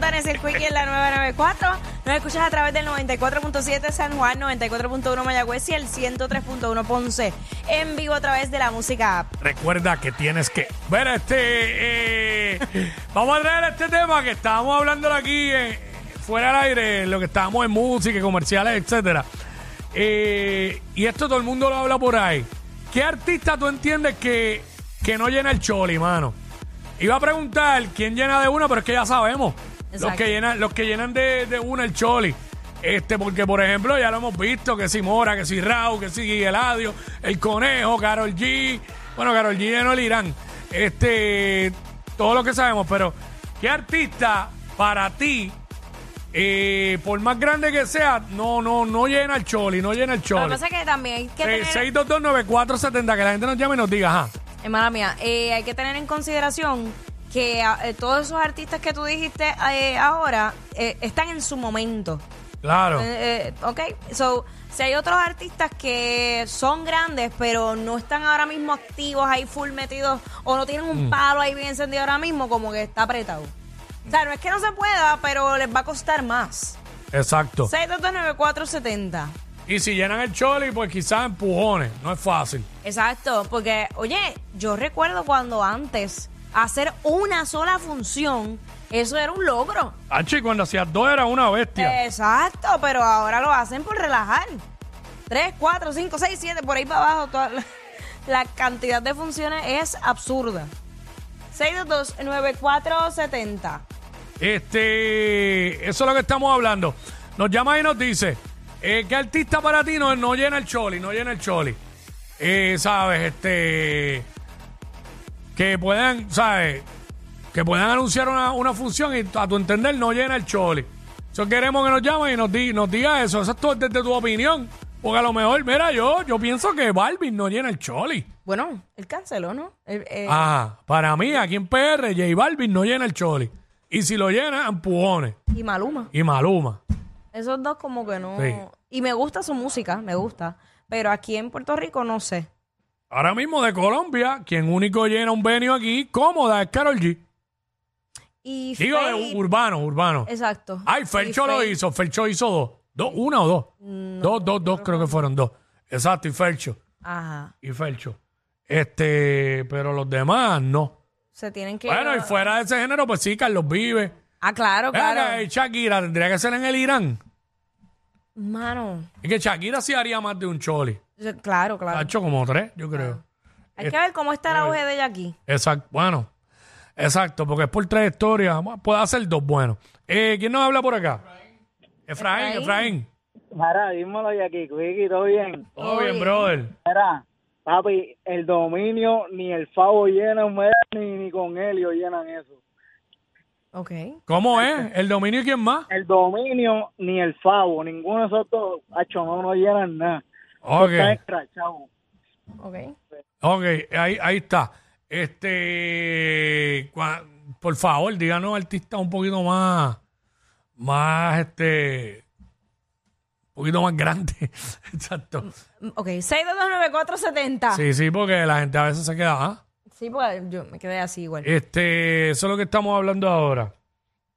Fontanes el Quickie en la 994. Nos escuchas a través del 94.7 San Juan, 94.1 Mayagüez y el 103.1 Ponce. En vivo a través de la música app. Recuerda que tienes que ver este. eh, vamos a traer este tema que estábamos hablando aquí eh, fuera del aire, lo que estábamos en música, comerciales, etcétera. Eh, y esto todo el mundo lo habla por ahí. ¿Qué artista tú entiendes que, que no llena el choli, mano? Iba a preguntar quién llena de una, pero es que ya sabemos. Los que llenan, los que llenan de, de una el choli. Este, porque por ejemplo, ya lo hemos visto, que si Mora, que si Raúl, que si Eladio, el Conejo, Carol G. Bueno, Carol G llenó el Irán. Este, todo lo que sabemos, pero ¿qué artista para ti, eh, por más grande que sea, no, no, no llena el choli, no llena el Lo que choli? pasa es que también hay que Eh, tener... 6229470, que la gente nos llame y nos diga, ajá. Hermana mía, eh, hay que tener en consideración que eh, todos esos artistas que tú dijiste eh, ahora eh, están en su momento. Claro. Ok, so, si hay otros artistas que son grandes, pero no están ahora mismo activos, ahí full metidos, o no tienen un palo ahí bien encendido ahora mismo, como que está apretado. O sea, no es que no se pueda, pero les va a costar más. Exacto. 6229470. Y si llenan el choli, pues quizás empujones. No es fácil. Exacto, porque, oye, yo recuerdo cuando antes hacer una sola función, eso era un logro. Hachi, cuando hacías dos era una bestia. Exacto, pero ahora lo hacen por relajar. Tres, cuatro, cinco, seis, siete, por ahí para abajo. Toda la, la cantidad de funciones es absurda. 622-9470. Este, eso es lo que estamos hablando. Nos llama y nos dice, eh, ¿qué artista para ti no, no llena el choli? No llena el choli. Eh, ¿Sabes? Este, que puedan, ¿sabes? Que puedan anunciar una, una función y a tu entender no llena el choli. Eso queremos que nos llame y nos, di- nos diga eso. Eso es todo desde tu opinión. Porque a lo mejor, mira, yo, yo pienso que Balvin no llena el choli. Bueno, él canceló, ¿no? Él, eh, Ajá, para mí, aquí en PR, J Balvin no llena el choli. Y si lo llena, empujones. Y Maluma. Y Maluma. Esos dos como que no... Sí. Y me gusta su música, me gusta. Pero aquí en Puerto Rico no sé. Ahora mismo de Colombia, quien único llena un venio aquí, cómoda, es Carol G. Y Digo, de urbano, urbano. Exacto. Ay, Fercho lo hizo. Fercho hizo dos. ¿Dos? ¿Una o dos? dos, dos, dos, creo que fueron dos. Exacto, y Fercho. Ajá. Y Fercho. Este, pero los demás no. Se tienen que... Bueno, y fuera de ese género, pues sí, Carlos Vive. Ah, claro, Venga, claro. y Shakira tendría que ser en el Irán. Mano. Es que Shakira sí haría más de un choli. Yo- Claro, Ha claro. hecho como tres, yo creo. Hay que ver cómo está el auge de ella aquí. Exacto. Bueno, exacto, porque es por trayectoria. Bueno, Puede hacer dos buenos. Eh, ¿Quién nos habla por acá? Efraín, Efraín. Efraín. Mira, dímelo ya aquí, Quickie, ¿todo bien? Todo bien, brother. Mira, papi, el dominio ni el Favo llenan, mira, ni, ni con Helio llenan eso. Ok. ¿Cómo es? ¿El dominio y quién más? El dominio ni el Favo, ninguno de esos dos, hacho, no, no llenan nada. Ok, Están escrachados. Ok. ok, ahí, ahí está. Este, cua- por favor, díganos artistas un poquito más, más, este, un poquito más grande. Exacto. Mm, Ok, 6229470. Sí. Sí, sí, porque la gente a veces se queda, ¿ah? Porque yo me quedé así igual. Este, eso es lo que estamos hablando ahora.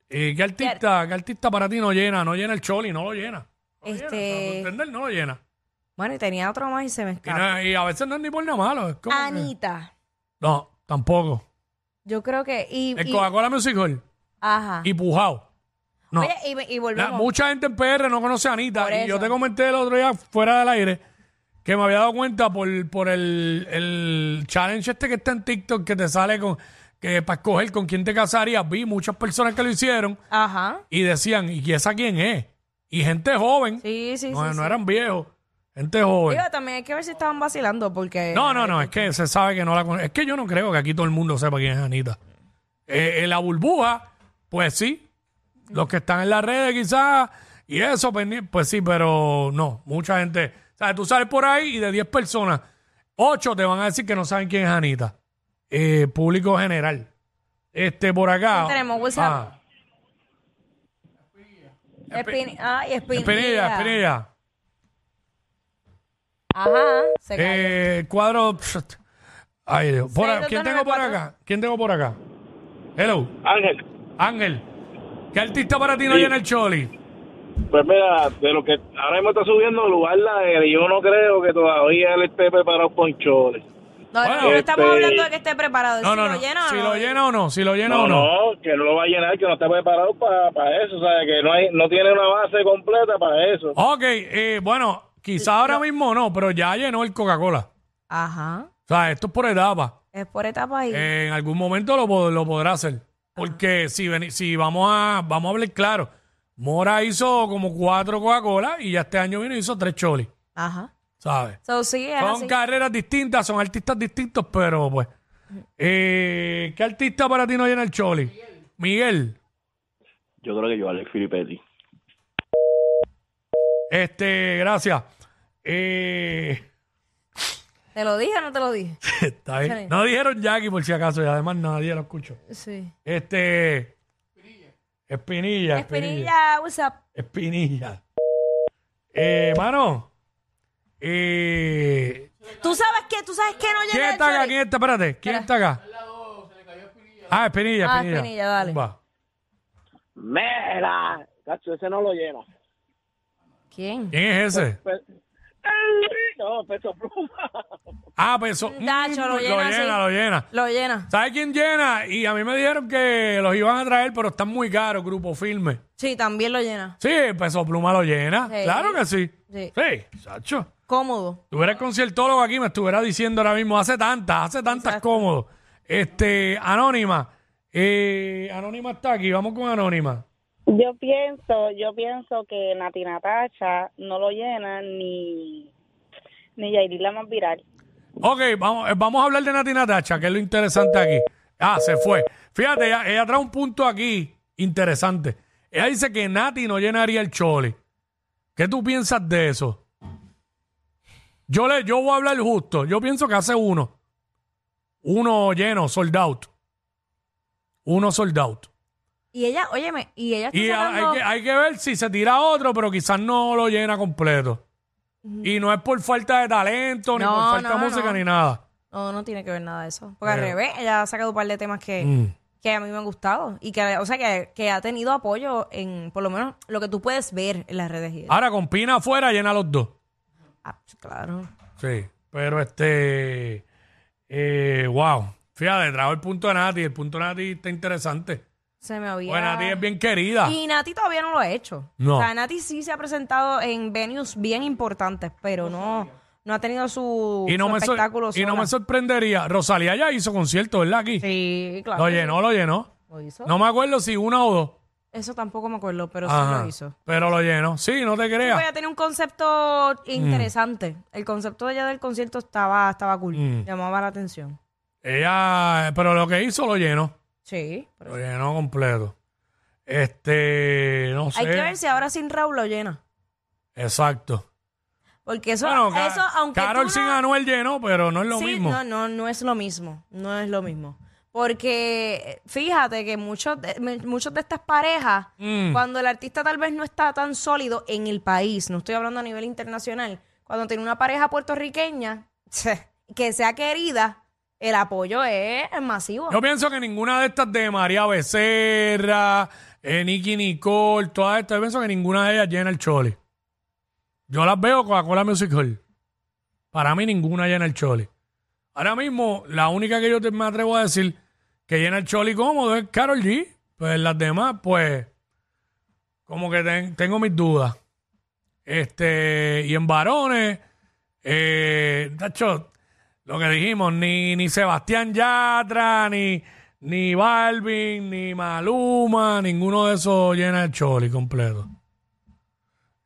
Eh, ¿qué, artista, ¿Qué artista para ti no llena? No llena el choli, no lo llena. No lo llena, Este- para tu entender, no lo llena. Bueno, y tenía otro más y se me Y, escapa. no- y a veces no es ni por nada malo. Es como que- Anita. no, tampoco. Yo creo que. Y, El y- Coca-Cola Music Hall ajá. y Pujao. No. Oye, y, y La- volvemos. mucha gente en PR no conoce a Anita. Por Y yo eso. te comenté el otro día fuera del aire que me había dado cuenta por, por el, el challenge este que está en TikTok que te sale con que para escoger con quién te casarías. Vi muchas personas que lo hicieron Ajá. y decían, ¿y esa quién es? Y gente joven. Sí, sí, no, sí. no sí. eran viejos. Gente joven. Digo, también hay que ver si estaban vacilando porque. No, no, no, es que se sabe que no la conoce. Es que yo no creo que aquí todo el mundo sepa quién es Anita. Eh, en la burbuja, pues sí. Los que están en las redes quizás y eso, pendi- pues sí, pero no. Mucha gente. Sea, tú sales por ahí y de 10 personas, 8 te van a decir que no saben quién es Anita. Eh, público general. Este, por acá. ¿Quién tenemos? WhatsApp. Ah, Espin- Ay, Espinilla. Espinilla, Espinilla. Ajá. Se cayó. Eh, cuadro. pst, Ay, Dios. Por a- ¿Quién tengo por acá? ¿Quién tengo por acá? Hello. Ángel, Ángel. ¿Qué artista para ti no llena el Choli? Pues mira, de lo que ahora mismo está subiendo lugar la L, yo no creo que todavía él esté preparado con choles. No, Bueno, no estamos este- hablando de que esté preparado. No, si no, lo no. llena o Si no. lo llena o no, si lo llena No, o no. no, que no lo va a llenar, que no está preparado para eso, o sea, que no hay, no tiene una base completa para eso. Ok, eh, bueno, quizá ahora mismo no, pero ya llenó el Coca-Cola. Ajá. O sea, esto es por etapa. Es por etapa ahí. En algún momento lo, lo podrá hacer. Porque si, veni- si vamos a vamos a hablar claro, Mora hizo como cuatro Coca-Cola y ya este año vino y hizo tres cholis, Ajá. ¿sabes? So, sí, es Son así. carreras distintas, son artistas distintos, pero pues. Eh, ¿Qué artista para ti no llena el choli? Miguel. Yo creo que yo, Alex Filipetti. Este, gracias. Eh, ¿Te lo dije o no te lo dije? está bien. No dijeron Jackie por si acaso, y además nadie lo escuchó. Sí. Este. Espinilla. Espinilla. Up? Espinilla. Eh, mano. Eh, ¿Tú sabes qué? ¿Tú sabes qué no llena ¿Quién el está acá? chori? ¿Quién está? Espérate. ¿Quién está acá? Ah, Espinilla, Ah, Espinilla. Espinilla, dale. Va. Mira, cacho, ese no lo llena. ¿Quién? ¿Quién es ese? Pe- No, peso pluma. Ah, peso. Tacho, lo Mm, llena, lo llena, sí. lo llena. Lo llena. ¿Sabes quién llena? Y a mí me dijeron que los iban a traer, pero están muy caros, Grupo Filme. Sí, también lo llena. Sí, Peso Pluma lo llena. Sí. Claro que sí. Sí. Sí, Sacho. Cómodo. Tuviera el conciertólogo aquí, me estuviera diciendo ahora mismo, hace tantas, hace tantas Exacto. cómodo. Este, Anónima. Eh, Anónima está aquí, vamos con Anónima. Yo pienso, yo pienso que Nati Natacha no lo llena ni ni Yairi la más viral. Ok, vamos, eh, vamos a hablar de Nati Natacha, que es lo interesante aquí. Ah, se fue. Fíjate, ella, ella trae un punto aquí interesante. Ella dice que Nati no llenaría el chole. ¿Qué tú piensas de eso? Yo, le, yo voy a hablar justo. Yo pienso que hace uno. Uno lleno, sold out. Uno sold out. Y ella, óyeme, y ella está Y a- sacando... hay, que, hay que ver si se tira otro, pero quizás no lo llena completo. Y no es por falta de talento, ni No, por falta no, de música, no. ni nada. No, no tiene que ver nada de eso. Porque al revés, ella ha sacado un par de temas que, Mm. que a mí me han gustado. Y que, o sea, que, que ha tenido apoyo en, por lo menos, lo que tú puedes ver en las redes. y eso. Ahora con Pina afuera llena los dos. Ah, pues, claro. Sí, pero este. Eh, wow. Fíjate, trajo el punto de Nati. El punto de Nati está interesante. Se me había... Bueno, Nati es bien querida. Y Nati todavía no lo ha hecho. No. O sea, Nati sí se ha presentado en venues bien importantes, pero no, no ha tenido su, Y no, su me, sor- espectáculo y no sola. me sorprendería. Rosalía ya hizo concierto, ¿verdad? Aquí. Sí, claro. Lo que llenó, lo llenó. Lo hizo. No me acuerdo si una o dos. Eso tampoco me acuerdo, pero sí Ajá. lo hizo. Pero lo llenó. Sí, no te creas. Ella tenía un concepto interesante. El concepto de ella del concierto estaba, estaba cool. Mm. Llamaba la atención. Ella, pero lo que hizo lo llenó. Sí. pero- Lo llenó completo. Este, no sé. Hay que ver si ahora sin Raúl lo llena. Exacto. Porque eso, Bueno, Ca- eso aunque Carol tú sin no- Anuel llenó, pero no es lo Sí, mismo. No, no, no es lo mismo. No es lo mismo. Porque fíjate que muchos de, me- muchos de estas parejas, Mm. cuando el artista tal vez no está tan sólido en el país, no estoy hablando a nivel internacional, cuando tiene una pareja puertorriqueña que sea querida, el apoyo es masivo. Yo pienso que ninguna de estas de María Becerra, eh, Nicky Nicole, todas estas, yo pienso que ninguna de ellas llena el choli. Yo las veo Coca-Cola Music. Para mí ninguna llena el choli. Ahora mismo, la única que yo te- me atrevo a decir que llena el choli cómodo es Carol G. Pues las demás, pues, como que ten- tengo mis dudas. Este, y en varones, eh, tacho, lo que dijimos, ni, ni Sebastián Yatra, ni, ni Balvin, ni Maluma, ninguno de esos llena el choli completo.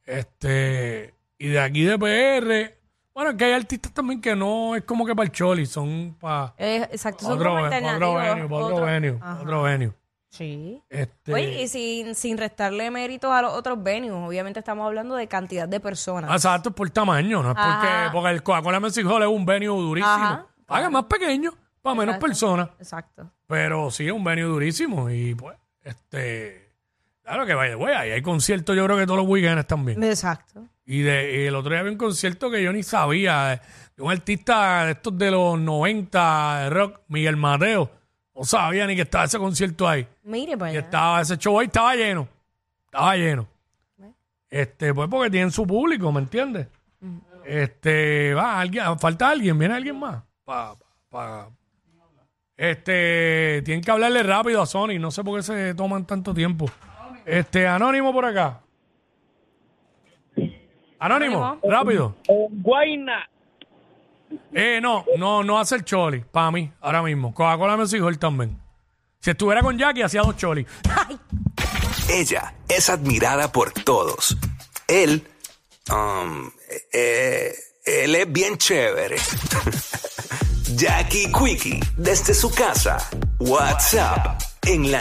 Este, y de aquí de PR, bueno, que hay artistas también que no es como que para el choli, son para Eh, exacto, son otro, como otro venue, pa' otro Otro- venue, otro venue. Sí. Este, Oye, y sin, sin restarle méritos a los otros venues, obviamente estamos hablando de cantidad de personas. Exacto, es por tamaño, no es porque, Ajá. porque el Coca-Cola Music Hall es un venue durísimo. Ajá. Haga más pequeño, para menos Exacto. personas. Exacto. Pero sí es un venue durísimo. Y pues, este. Claro que vaya, güey, ahí hay conciertos, yo creo que todos los weekends también. Exacto. Y, de, y el otro día había un concierto que yo ni sabía, de, de un artista de estos de los 90 de rock, Miguel Mateo. No sabía ni que estaba ese concierto ahí. Mire, pues. Y estaba, ese show ahí estaba lleno. Estaba lleno. Este, pues porque tienen su público, ¿me entiendes? Este, va, alguien, falta alguien, viene alguien más. Pa, pa- este, tienen que hablarle rápido a Sony, no sé por qué se toman tanto tiempo. Este, Anónimo por acá. Anónimo, Anónimo. rápido. Guayna. Eh, no, no, no hace el choli, para mí, ahora mismo. Coca-Cola me exigió él también. Si estuviera con Jackie, hacía dos cholis. Ella es admirada por todos. Él, um, eh, él es bien chévere. Jackie Quickie, desde su casa. WhatsApp, en la